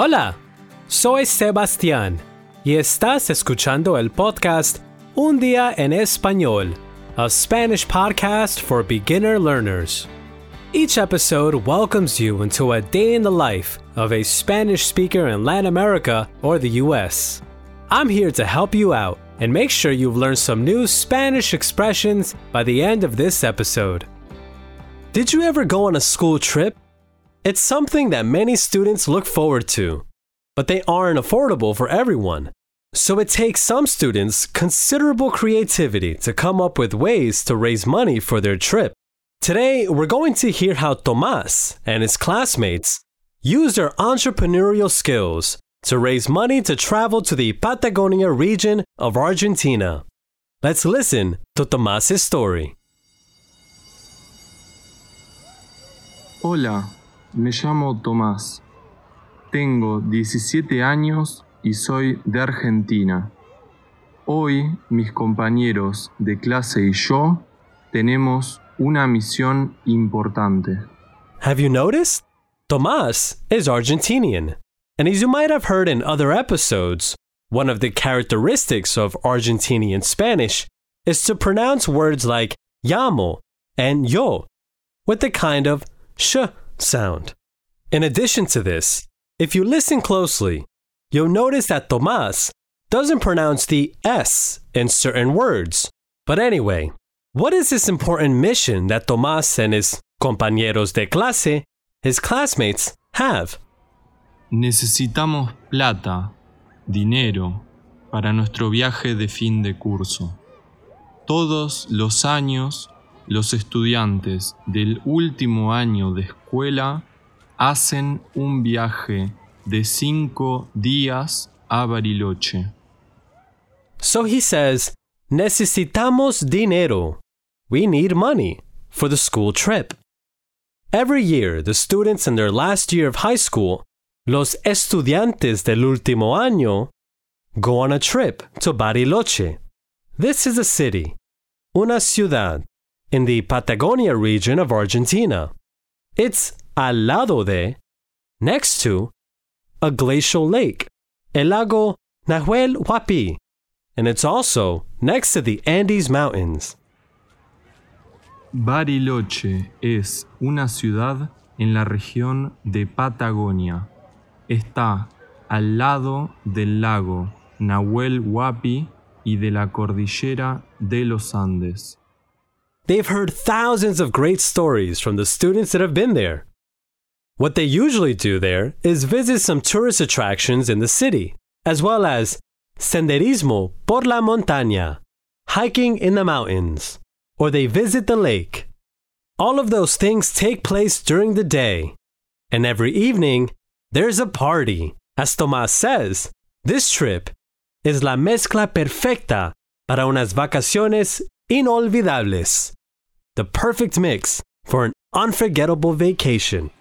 Hola, soy Sebastián y estás escuchando el podcast Un Día en Español, a Spanish podcast for beginner learners. Each episode welcomes you into a day in the life of a Spanish speaker in Latin America or the US. I'm here to help you out and make sure you've learned some new Spanish expressions by the end of this episode. Did you ever go on a school trip it's something that many students look forward to, but they aren't affordable for everyone. So it takes some students considerable creativity to come up with ways to raise money for their trip. Today, we're going to hear how Tomas and his classmates use their entrepreneurial skills to raise money to travel to the Patagonia region of Argentina. Let's listen to Tomas's story. Hola, Me llamo Tomás. Tengo 17 años y soy de Argentina. Hoy mis compañeros de clase y yo tenemos una misión importante. Have you noticed? Tomás is Argentinian. And as you might have heard in other episodes, one of the characteristics of Argentinian Spanish is to pronounce words like llamo and yo with the kind of sh sound. In addition to this, if you listen closely, you'll notice that Tomás doesn't pronounce the S in certain words. But anyway, what is this important mission that Tomás and his compañeros de clase, his classmates, have? Necesitamos plata, dinero, para nuestro viaje de fin de curso. Todos los años los estudiantes del último año de escuela hacen un viaje de cinco días a Bariloche. So he says, necesitamos dinero. We need money for the school trip. Every year, the students in their last year of high school, los estudiantes del último año, go on a trip to Bariloche. This is a city, una ciudad, in the Patagonia region of Argentina. It's al lado de, next to, a glacial lake, el lago Nahuel Huapi, and it's also next to the Andes Mountains. Bariloche es una ciudad en la región de Patagonia. Está al lado del lago Nahuel Huapi y de la cordillera de los Andes. They've heard thousands of great stories from the students that have been there. What they usually do there is visit some tourist attractions in the city, as well as senderismo por la montaña, hiking in the mountains, or they visit the lake. All of those things take place during the day, and every evening there's a party. As Tomás says, this trip is la mezcla perfecta para unas vacaciones inolvidables the perfect mix for an unforgettable vacation.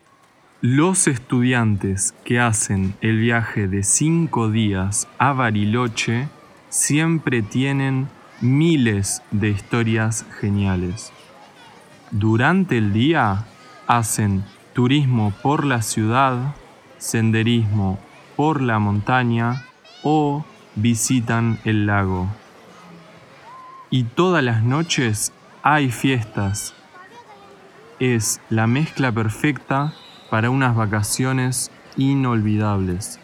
Los estudiantes que hacen el viaje de cinco días a Bariloche siempre tienen miles de historias geniales. Durante el día hacen turismo por la ciudad, senderismo por la montaña o visitan el lago. Y todas las noches hay fiestas. Es la mezcla perfecta para unas vacaciones inolvidables.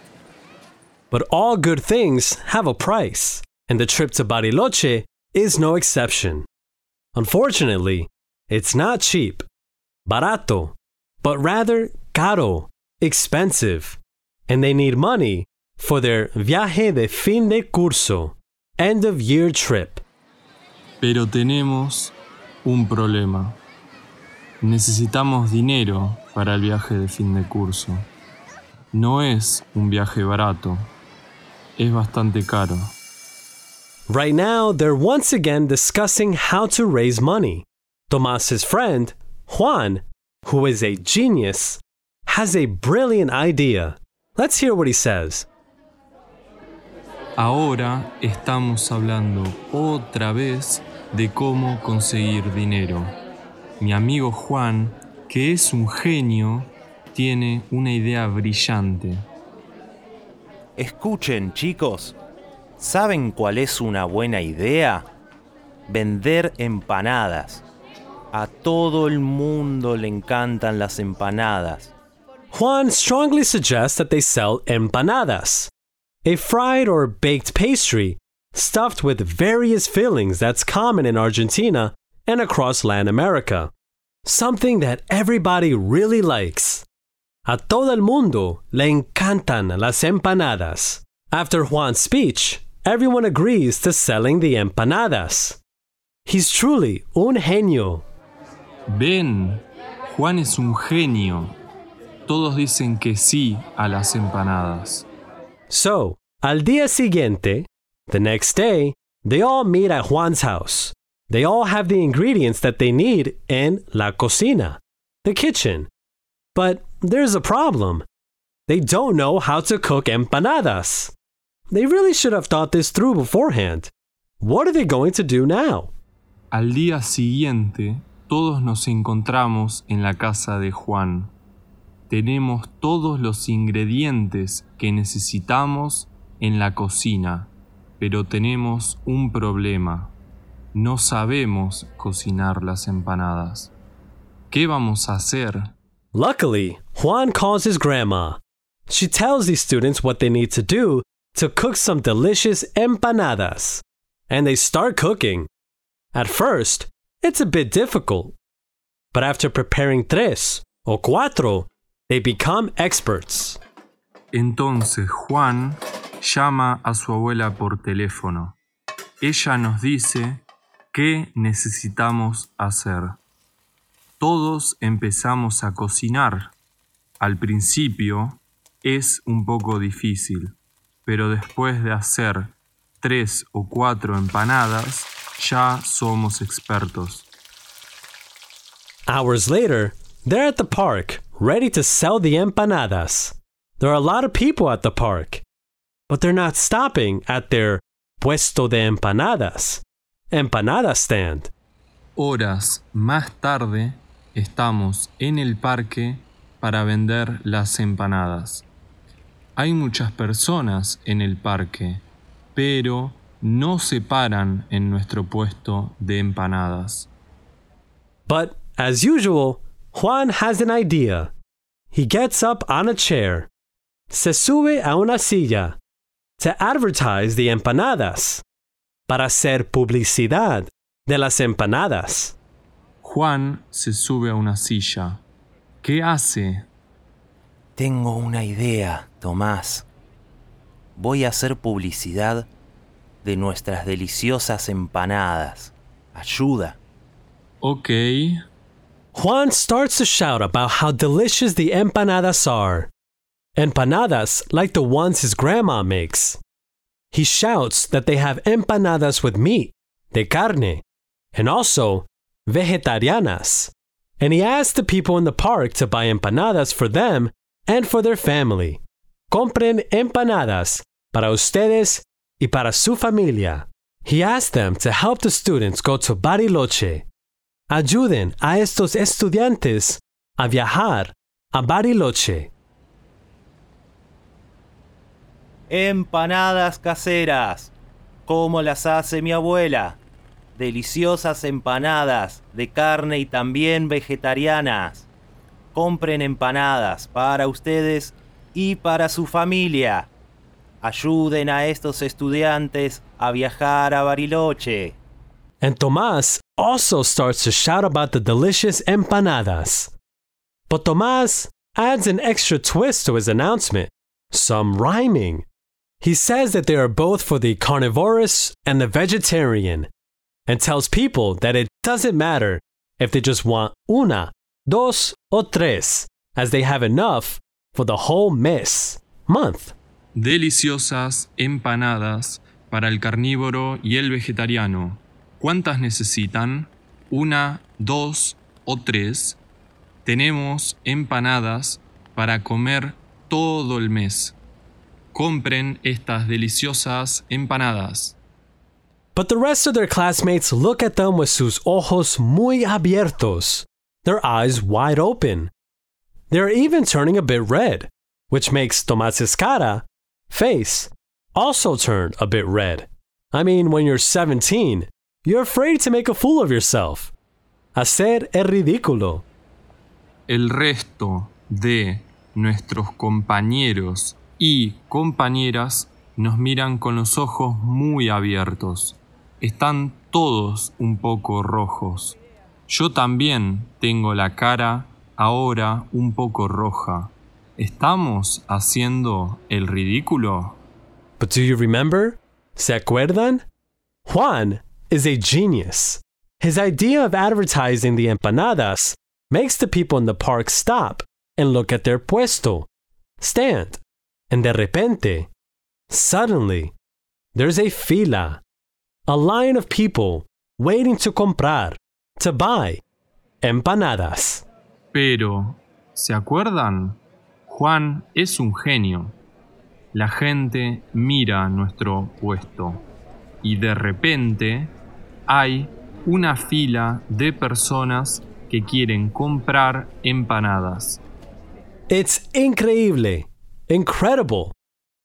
But all good things have a price, and the trip to Bariloche is no exception. Unfortunately, it's not cheap, barato, but rather caro, expensive, and they need money for their viaje de fin de curso, end of year trip. Pero tenemos un problema. Necesitamos dinero para el viaje de fin de curso. No es un viaje barato. Es bastante caro. Right now, they're once again discussing how to raise money. Tomas's friend, Juan, who is a genius, has a brilliant idea. Let's hear what he says. Ahora estamos hablando otra vez de cómo conseguir dinero. Mi amigo Juan, que es un genio, tiene una idea brillante. Escuchen, chicos, ¿saben cuál es una buena idea? Vender empanadas. A todo el mundo le encantan las empanadas. Juan strongly suggests that they sell empanadas, a fried or baked pastry stuffed with various fillings that's common in Argentina and across Latin America. Something that everybody really likes. A todo el mundo le encantan las empanadas. After Juan's speech, everyone agrees to selling the empanadas. He's truly un genio. Ven, Juan es un genio. Todos dicen que sí a las empanadas. So, al día siguiente, the next day, they all meet at Juan's house. They all have the ingredients that they need in la cocina, the kitchen. But there's a problem. They don't know how to cook empanadas. They really should have thought this through beforehand. What are they going to do now? Al día siguiente, todos nos encontramos en la casa de Juan. Tenemos todos los ingredientes que necesitamos en la cocina, pero tenemos un problema. No sabemos cocinar las empanadas. ¿Qué vamos a hacer? Luckily, Juan calls his grandma. She tells these students what they need to do to cook some delicious empanadas. And they start cooking. At first, it's a bit difficult. But after preparing tres o cuatro, they become experts. Entonces Juan llama a su abuela por teléfono. Ella nos dice qué necesitamos hacer. Todos empezamos a cocinar. Al principio es un poco difícil, pero después de hacer tres o cuatro empanadas, ya somos expertos. Hours later, they're at the park, ready to sell the empanadas. There are a lot of people at the park, but they're not stopping at their puesto de empanadas, empanada stand. Horas más tarde, estamos en el parque para vender las empanadas. Hay muchas personas en el parque, pero no se paran en nuestro puesto de empanadas. But, as usual, Juan has an idea. He gets up on a chair, se sube a una silla, to advertise the empanadas, para hacer publicidad de las empanadas. Juan se sube a una silla. ¿Qué hace? Tengo una idea, Tomás. Voy a hacer publicidad de nuestras deliciosas empanadas. Ayuda. Ok. Juan starts to shout about how delicious the empanadas are. Empanadas like the ones his grandma makes. He shouts that they have empanadas with meat, de carne, and also vegetarianas. And he asks the people in the park to buy empanadas for them and for their family. Compren empanadas para ustedes y para su familia. He asked them to help the students go to Bariloche. Ayuden a estos estudiantes a viajar a Bariloche. Empanadas caseras, como las hace mi abuela. Deliciosas empanadas de carne y también vegetarianas. Compren empanadas para ustedes y para su familia. Ayuden a estos estudiantes a viajar a Bariloche. And Tomás also starts to shout about the delicious empanadas. But Tomás adds an extra twist to his announcement, some rhyming. He says that they are both for the carnivorous and the vegetarian, and tells people that it doesn't matter if they just want una, dos, o tres, as they have enough for the whole mes, month. Deliciosas empanadas para el carnívoro y el vegetariano. ¿Cuántas necesitan? Una, dos o tres. Tenemos empanadas para comer todo el mes. Compren estas deliciosas empanadas. But the rest of their classmates look at them with sus ojos muy abiertos, their eyes wide open. They're even turning a bit red, which makes Tomás's cara face also turn a bit red. I mean, when you're 17, you're afraid to make a fool of yourself. Hacer el ridículo. El resto de nuestros compañeros y compañeras nos miran con los ojos muy abiertos. Están todos un poco rojos. Yo también tengo la cara ahora un poco roja. ¿Estamos haciendo el ridículo? But do you remember? ¿Se acuerdan? Juan is a genius. His idea of advertising the empanadas makes the people in the park stop and look at their puesto, stand, and de repente, suddenly, there's a fila, a line of people waiting to comprar, to buy empanadas. Pero, ¿se acuerdan? Juan es un genio. La gente mira nuestro puesto y de repente hay una fila de personas que quieren comprar empanadas. It's increíble, incredible,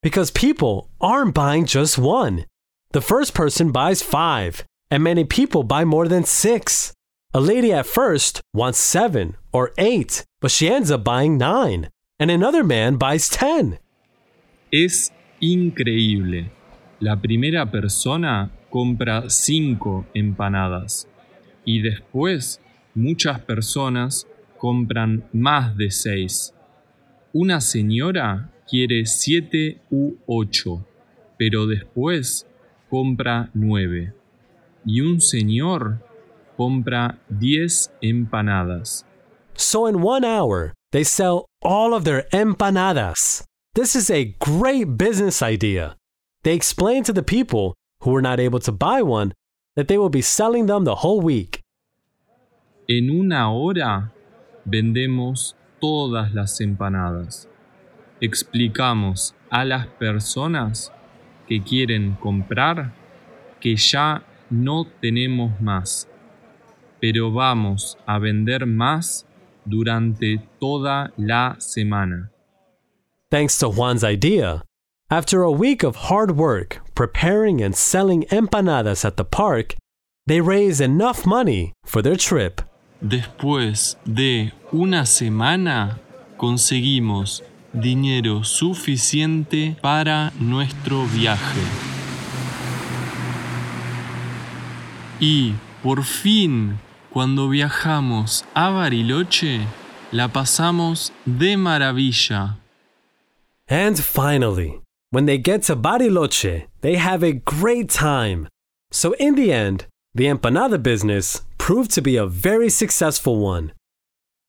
because people aren't buying just one. The first person buys five, and many people buy more than six. A lady at first wants seven or eight, but she ends up buying nine, and another man buys ten. Es increíble. La primera persona compra cinco empanadas y después muchas personas compran más de seis. Una señora quiere siete u ocho, pero después compra nueve. Y un señor compra diez empanadas. So in one hour, they sell all of their empanadas. This is a great business idea. They explain to the people who were not able to buy one that they will be selling them the whole week. En una hora vendemos todas las empanadas. Explicamos a las personas que quieren comprar que ya no tenemos más, pero vamos a vender más durante toda la semana. Thanks to Juan's idea, after a week of hard work preparing and selling empanadas at the park, they raised enough money for their trip. Después de una semana conseguimos dinero suficiente para nuestro viaje. Y por fin, cuando viajamos a Bariloche, la pasamos de maravilla. And finally, when they get to Bariloche, they have a great time. So, in the end, the empanada business proved to be a very successful one.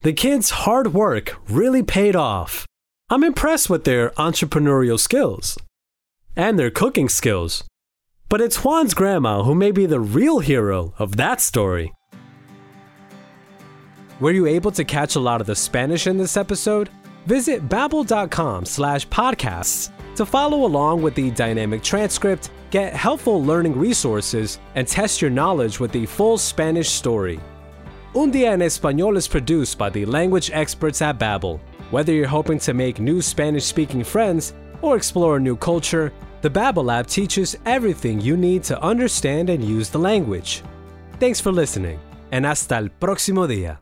The kids' hard work really paid off. I'm impressed with their entrepreneurial skills and their cooking skills. But it's Juan's grandma who may be the real hero of that story. Were you able to catch a lot of the Spanish in this episode? Visit babbel.com slash podcasts to follow along with the dynamic transcript, get helpful learning resources, and test your knowledge with the full Spanish story. Un Día en Español is produced by the language experts at Babbel. Whether you're hoping to make new Spanish-speaking friends or explore a new culture, the Babbel app teaches everything you need to understand and use the language. Thanks for listening, and hasta el próximo día.